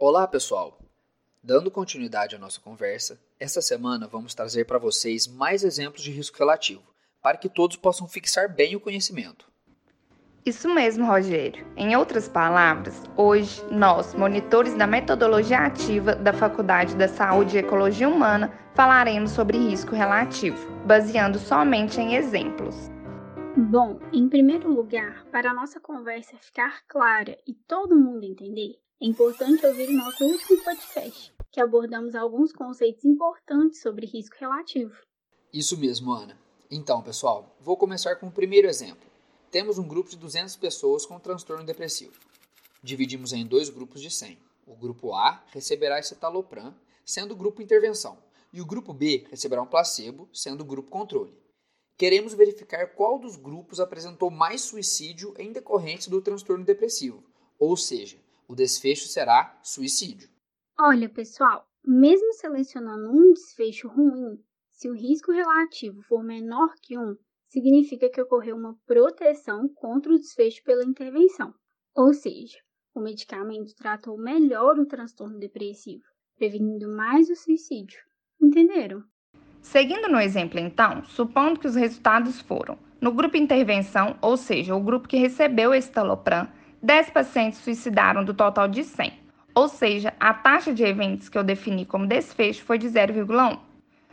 Olá, pessoal! Dando continuidade à nossa conversa, essa semana vamos trazer para vocês mais exemplos de risco relativo, para que todos possam fixar bem o conhecimento. Isso mesmo, Rogério. Em outras palavras, hoje nós, monitores da metodologia ativa da Faculdade da Saúde e Ecologia Humana, falaremos sobre risco relativo, baseando somente em exemplos. Bom, em primeiro lugar, para a nossa conversa ficar clara e todo mundo entender, é importante ouvir o nosso último podcast, que abordamos alguns conceitos importantes sobre risco relativo. Isso mesmo, Ana. Então, pessoal, vou começar com o primeiro exemplo. Temos um grupo de 200 pessoas com transtorno depressivo. Dividimos em dois grupos de 100. O grupo A receberá citalopram, sendo o grupo intervenção, e o grupo B receberá um placebo, sendo o grupo controle. Queremos verificar qual dos grupos apresentou mais suicídio em decorrência do transtorno depressivo, ou seja, o desfecho será suicídio. Olha, pessoal, mesmo selecionando um desfecho ruim, se o risco relativo for menor que 1, significa que ocorreu uma proteção contra o desfecho pela intervenção. Ou seja, o medicamento tratou melhor o transtorno depressivo, prevenindo mais o suicídio. Entenderam? Seguindo no exemplo, então, supondo que os resultados foram: no grupo intervenção, ou seja, o grupo que recebeu esse talopram, 10 pacientes suicidaram do total de 100, ou seja, a taxa de eventos que eu defini como desfecho foi de 0,1.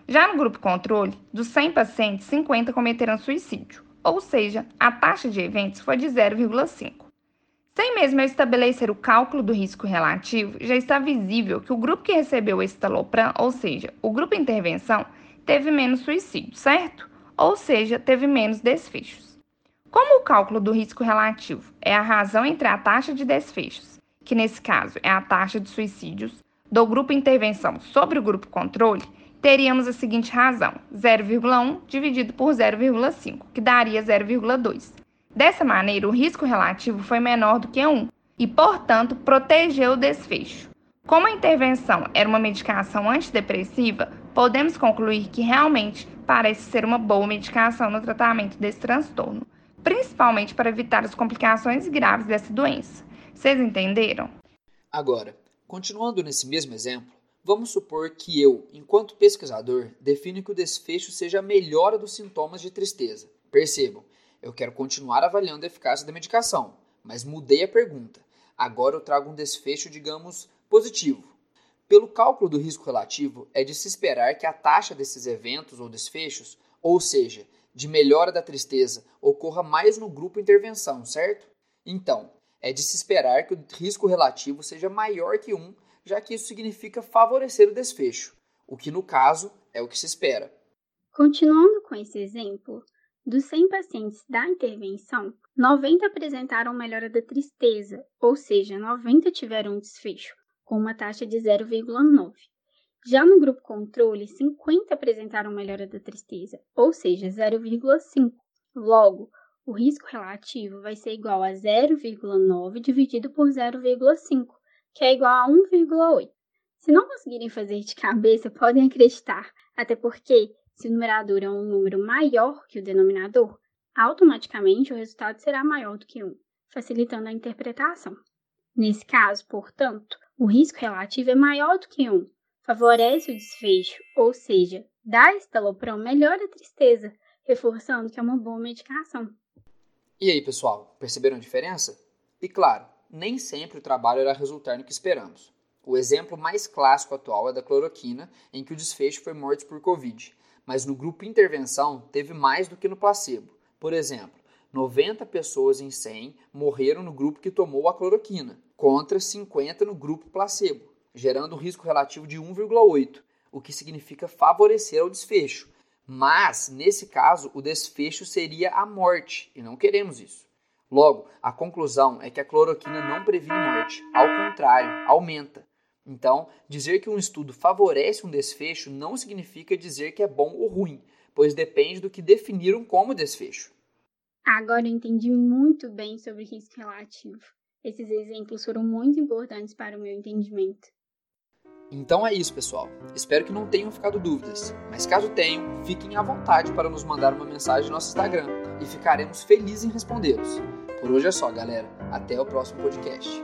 Já no grupo controle, dos 100 pacientes, 50 cometeram suicídio, ou seja, a taxa de eventos foi de 0,5. Sem mesmo eu estabelecer o cálculo do risco relativo, já está visível que o grupo que recebeu esse talopram, ou seja, o grupo intervenção, teve menos suicídio, certo? Ou seja, teve menos desfechos. Como o cálculo do risco relativo é a razão entre a taxa de desfechos, que nesse caso é a taxa de suicídios, do grupo intervenção sobre o grupo controle, teríamos a seguinte razão: 0,1 dividido por 0,5, que daria 0,2. Dessa maneira, o risco relativo foi menor do que 1 e, portanto, protegeu o desfecho. Como a intervenção era uma medicação antidepressiva, podemos concluir que realmente parece ser uma boa medicação no tratamento desse transtorno principalmente para evitar as complicações graves dessa doença. Vocês entenderam? Agora, continuando nesse mesmo exemplo, vamos supor que eu, enquanto pesquisador, defino que o desfecho seja a melhora dos sintomas de tristeza. Percebam, eu quero continuar avaliando a eficácia da medicação, mas mudei a pergunta. Agora eu trago um desfecho, digamos, positivo. Pelo cálculo do risco relativo, é de se esperar que a taxa desses eventos ou desfechos, ou seja, de melhora da tristeza ocorra mais no grupo intervenção, certo? Então, é de se esperar que o risco relativo seja maior que 1, já que isso significa favorecer o desfecho, o que no caso é o que se espera. Continuando com esse exemplo, dos 100 pacientes da intervenção, 90 apresentaram melhora da tristeza, ou seja, 90 tiveram um desfecho, com uma taxa de 0,9. Já no grupo controle, 50 apresentaram melhora da tristeza, ou seja, 0,5. Logo, o risco relativo vai ser igual a 0,9 dividido por 0,5, que é igual a 1,8. Se não conseguirem fazer de cabeça, podem acreditar, até porque, se o numerador é um número maior que o denominador, automaticamente o resultado será maior do que 1, facilitando a interpretação. Nesse caso, portanto, o risco relativo é maior do que 1, favorece o desfecho, ou seja, dá estalopram melhora a tristeza, reforçando que é uma boa medicação. E aí, pessoal, perceberam a diferença? E claro, nem sempre o trabalho irá resultar no que esperamos. O exemplo mais clássico atual é da cloroquina, em que o desfecho foi morte por Covid, mas no grupo intervenção teve mais do que no placebo. Por exemplo, 90 pessoas em 100 morreram no grupo que tomou a cloroquina, contra 50 no grupo placebo gerando um risco relativo de 1,8, o que significa favorecer ao desfecho. Mas, nesse caso, o desfecho seria a morte, e não queremos isso. Logo, a conclusão é que a cloroquina não previne morte, ao contrário, aumenta. Então, dizer que um estudo favorece um desfecho não significa dizer que é bom ou ruim, pois depende do que definiram como desfecho. Agora eu entendi muito bem sobre risco relativo. Esses exemplos foram muito importantes para o meu entendimento. Então é isso, pessoal. Espero que não tenham ficado dúvidas, mas caso tenham, fiquem à vontade para nos mandar uma mensagem no nosso Instagram e ficaremos felizes em respondê-los. Por hoje é só, galera. Até o próximo podcast.